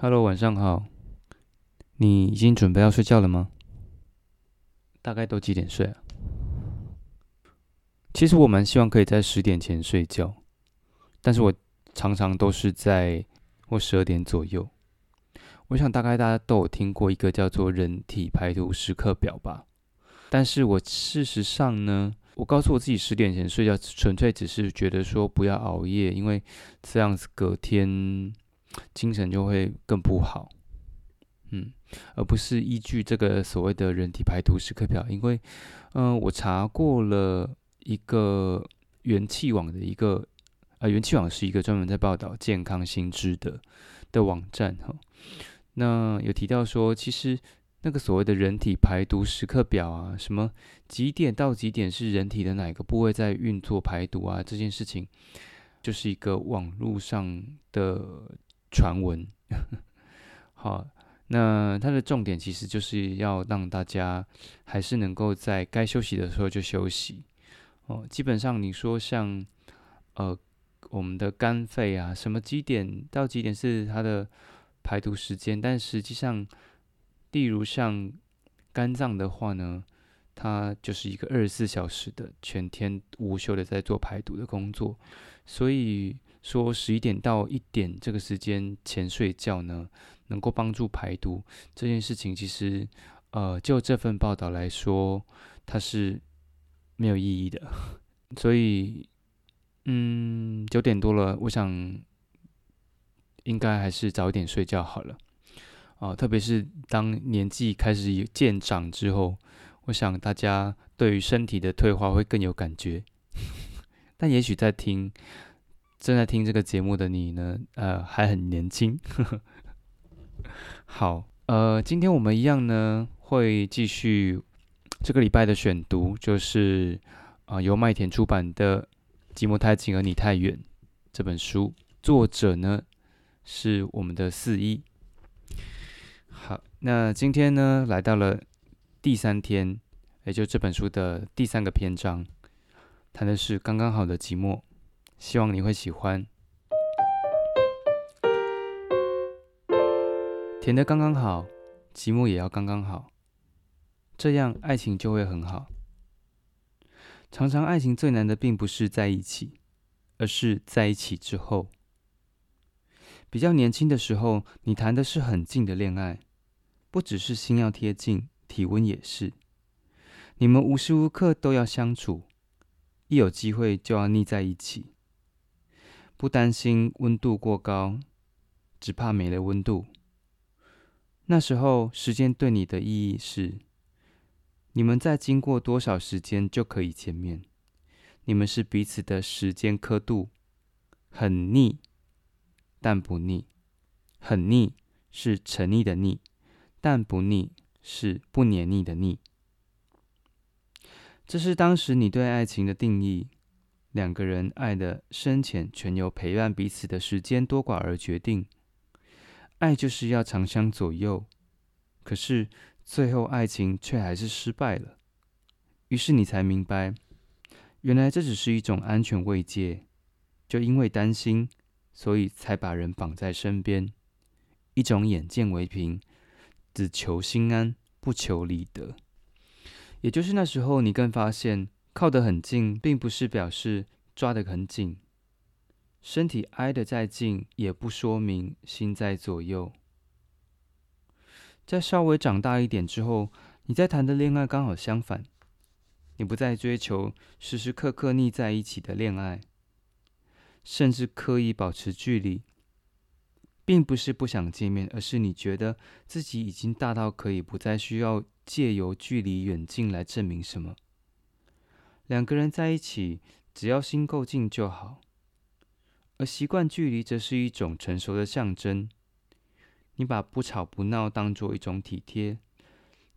Hello，晚上好。你已经准备要睡觉了吗？大概都几点睡啊？其实我蛮希望可以在十点前睡觉，但是我常常都是在或十二点左右。我想大概大家都有听过一个叫做人体排毒时刻表吧。但是我事实上呢，我告诉我自己十点前睡觉，纯粹只是觉得说不要熬夜，因为这样子隔天。精神就会更不好，嗯，而不是依据这个所谓的人体排毒时刻表，因为，嗯，我查过了一个元气网的一个，呃，元气网是一个专门在报道健康新知的的网站哈，那有提到说，其实那个所谓的人体排毒时刻表啊，什么几点到几点是人体的哪个部位在运作排毒啊，这件事情就是一个网络上的。传闻，好，那它的重点其实就是要让大家还是能够在该休息的时候就休息哦。基本上你说像呃我们的肝肺啊，什么几点到几点是它的排毒时间，但实际上，例如像肝脏的话呢，它就是一个二十四小时的全天无休的在做排毒的工作，所以。说十一点到一点这个时间前睡觉呢，能够帮助排毒这件事情，其实呃，就这份报道来说，它是没有意义的。所以，嗯，九点多了，我想应该还是早一点睡觉好了。啊，特别是当年纪开始渐长之后，我想大家对于身体的退化会更有感觉。但也许在听。正在听这个节目的你呢，呃，还很年轻。好，呃，今天我们一样呢，会继续这个礼拜的选读，就是啊，由麦田出版的《寂寞太近而你太远》这本书，作者呢是我们的四一。好，那今天呢，来到了第三天，也就这本书的第三个篇章，谈的是刚刚好的寂寞。希望你会喜欢，甜的刚刚好，寂寞也要刚刚好，这样爱情就会很好。常常爱情最难的并不是在一起，而是在一起之后。比较年轻的时候，你谈的是很近的恋爱，不只是心要贴近，体温也是。你们无时无刻都要相处，一有机会就要腻在一起。不担心温度过高，只怕没了温度。那时候，时间对你的意义是：你们在经过多少时间就可以见面？你们是彼此的时间刻度，很腻，但不腻；很腻是沉溺的腻，但不腻是不黏腻的腻。这是当时你对爱情的定义。两个人爱的深浅，全由陪伴彼此的时间多寡而决定。爱就是要长相左右，可是最后爱情却还是失败了。于是你才明白，原来这只是一种安全慰藉。就因为担心，所以才把人绑在身边，一种眼见为凭，只求心安，不求理得。也就是那时候，你更发现。靠得很近，并不是表示抓得很紧；身体挨得再近，也不说明心在左右。在稍微长大一点之后，你在谈的恋爱刚好相反，你不再追求时时刻刻腻在一起的恋爱，甚至刻意保持距离，并不是不想见面，而是你觉得自己已经大到可以不再需要借由距离远近来证明什么。两个人在一起，只要心够近就好。而习惯距离，则是一种成熟的象征。你把不吵不闹当做一种体贴，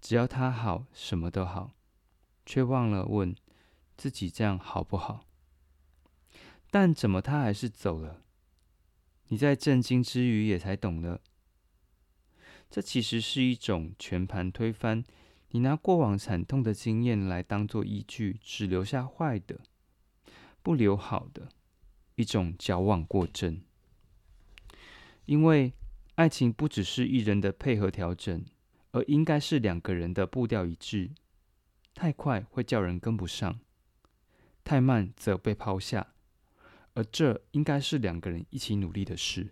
只要他好，什么都好，却忘了问：自己这样好不好？但怎么他还是走了？你在震惊之余，也才懂了，这其实是一种全盘推翻。你拿过往惨痛的经验来当做依据，只留下坏的，不留好的，一种矫枉过正。因为爱情不只是一人的配合调整，而应该是两个人的步调一致。太快会叫人跟不上，太慢则被抛下。而这应该是两个人一起努力的事。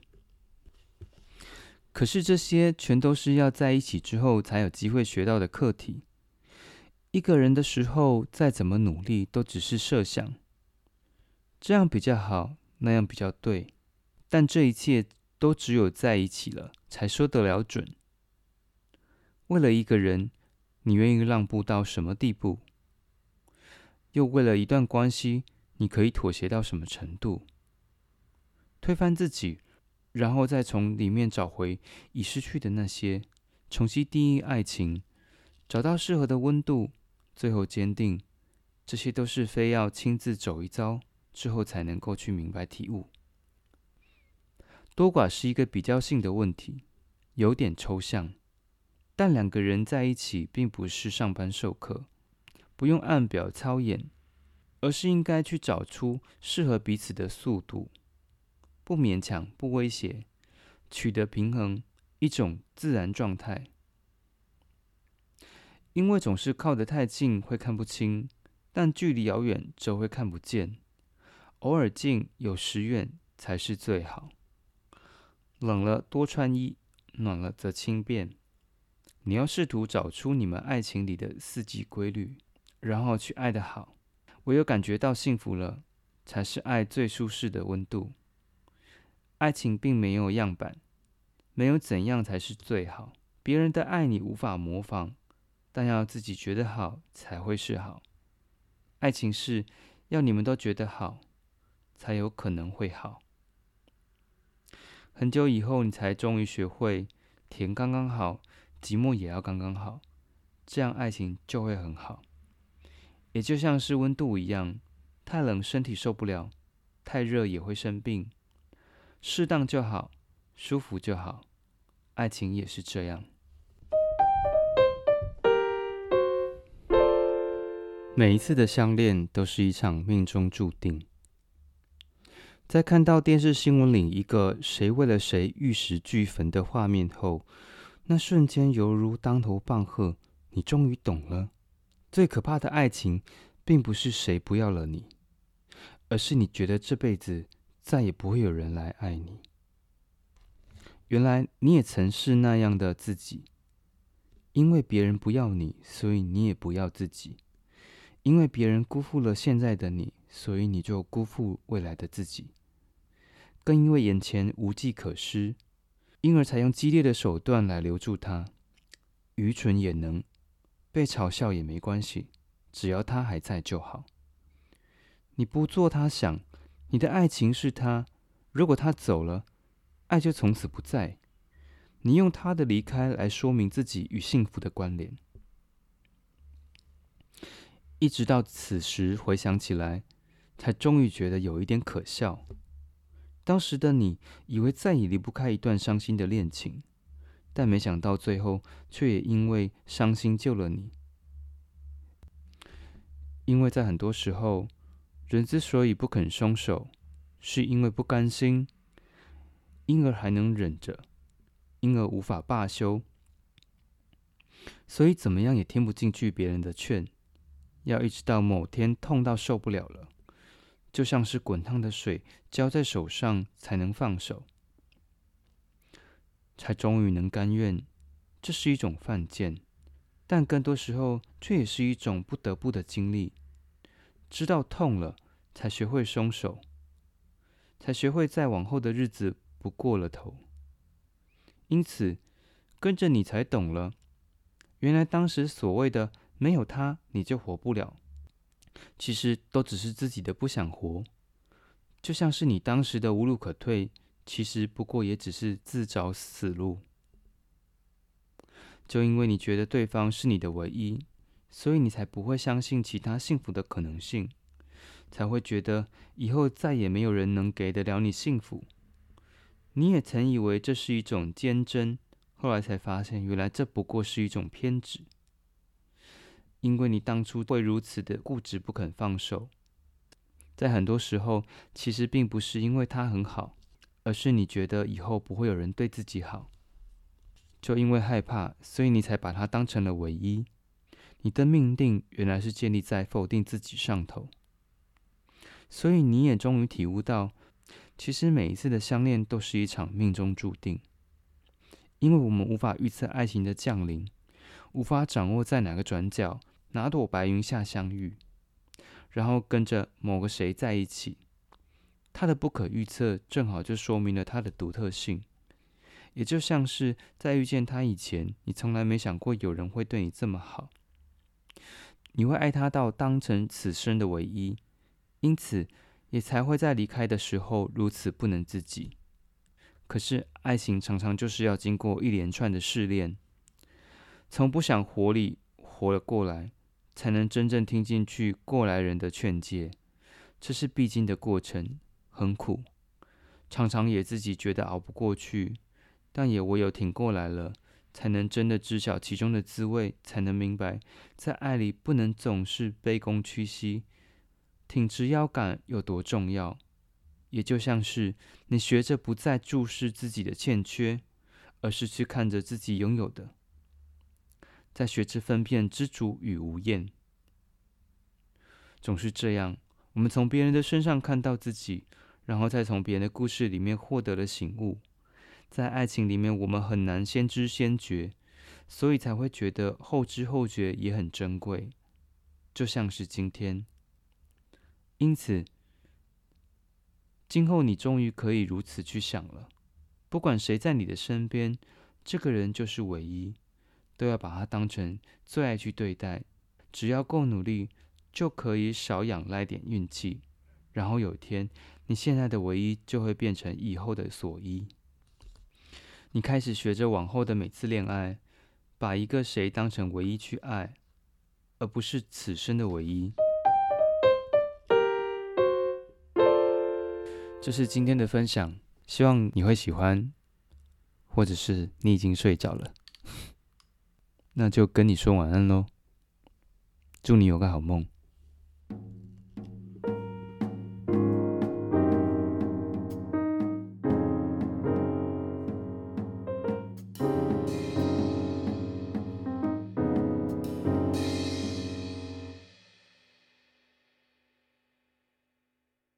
可是这些全都是要在一起之后才有机会学到的课题。一个人的时候，再怎么努力，都只是设想，这样比较好，那样比较对。但这一切都只有在一起了，才说得了准。为了一个人，你愿意让步到什么地步？又为了一段关系？你可以妥协到什么程度？推翻自己，然后再从里面找回已失去的那些，重新定义爱情，找到适合的温度，最后坚定。这些都是非要亲自走一遭之后才能够去明白体悟。多寡是一个比较性的问题，有点抽象。但两个人在一起，并不是上班授课，不用按表操演。而是应该去找出适合彼此的速度，不勉强，不威胁，取得平衡，一种自然状态。因为总是靠得太近会看不清，但距离遥远则会看不见。偶尔近，有时远才是最好。冷了多穿衣，暖了则轻便。你要试图找出你们爱情里的四季规律，然后去爱的好。唯有感觉到幸福了，才是爱最舒适的温度。爱情并没有样板，没有怎样才是最好。别人的爱你无法模仿，但要自己觉得好才会是好。爱情是要你们都觉得好，才有可能会好。很久以后，你才终于学会甜刚刚好，寂寞也要刚刚好，这样爱情就会很好。也就像是温度一样，太冷身体受不了，太热也会生病。适当就好，舒服就好。爱情也是这样。每一次的相恋都是一场命中注定。在看到电视新闻里一个谁为了谁玉石俱焚的画面后，那瞬间犹如当头棒喝，你终于懂了。最可怕的爱情，并不是谁不要了你，而是你觉得这辈子再也不会有人来爱你。原来你也曾是那样的自己，因为别人不要你，所以你也不要自己；因为别人辜负了现在的你，所以你就辜负未来的自己；更因为眼前无计可施，因而才用激烈的手段来留住他。愚蠢也能。被嘲笑也没关系，只要他还在就好。你不做他想，你的爱情是他。如果他走了，爱就从此不在。你用他的离开来说明自己与幸福的关联，一直到此时回想起来，才终于觉得有一点可笑。当时的你以为再也离不开一段伤心的恋情。但没想到，最后却也因为伤心救了你。因为在很多时候，人之所以不肯松手，是因为不甘心，因而还能忍着，因而无法罢休。所以怎么样也听不进去别人的劝，要一直到某天痛到受不了了，就像是滚烫的水浇在手上，才能放手。才终于能甘愿，这是一种犯贱，但更多时候却也是一种不得不的经历。知道痛了，才学会松手，才学会在往后的日子不过了头。因此，跟着你才懂了，原来当时所谓的没有他你就活不了，其实都只是自己的不想活。就像是你当时的无路可退。其实不过也只是自找死路。就因为你觉得对方是你的唯一，所以你才不会相信其他幸福的可能性。才会觉得以后再也没有人能给得了你幸福。你也曾以为这是一种坚贞，后来才发现，原来这不过是一种偏执。因为你当初会如此的固执不肯放手，在很多时候，其实并不是因为他很好，而是你觉得以后不会有人对自己好，就因为害怕，所以你才把他当成了唯一。你的命定原来是建立在否定自己上头，所以你也终于体悟到。其实每一次的相恋都是一场命中注定，因为我们无法预测爱情的降临，无法掌握在哪个转角、哪朵白云下相遇，然后跟着某个谁在一起。他的不可预测，正好就说明了他的独特性。也就像是在遇见他以前，你从来没想过有人会对你这么好，你会爱他到当成此生的唯一，因此。也才会在离开的时候如此不能自己。可是爱情常常就是要经过一连串的试炼，从不想活里活了过来，才能真正听进去过来人的劝诫。这是必经的过程，很苦，常常也自己觉得熬不过去，但也唯有挺过来了，才能真的知晓其中的滋味，才能明白在爱里不能总是卑躬屈膝。挺直腰杆有多重要，也就像是你学着不再注视自己的欠缺，而是去看着自己拥有的，在学着分辨知足与无厌。总是这样，我们从别人的身上看到自己，然后再从别人的故事里面获得了醒悟。在爱情里面，我们很难先知先觉，所以才会觉得后知后觉也很珍贵。就像是今天。因此，今后你终于可以如此去想了。不管谁在你的身边，这个人就是唯一，都要把它当成最爱去对待。只要够努力，就可以少仰赖点运气。然后有一天，你现在的唯一就会变成以后的所依。你开始学着往后的每次恋爱，把一个谁当成唯一去爱，而不是此生的唯一。这是今天的分享，希望你会喜欢，或者是你已经睡着了，那就跟你说晚安喽，祝你有个好梦。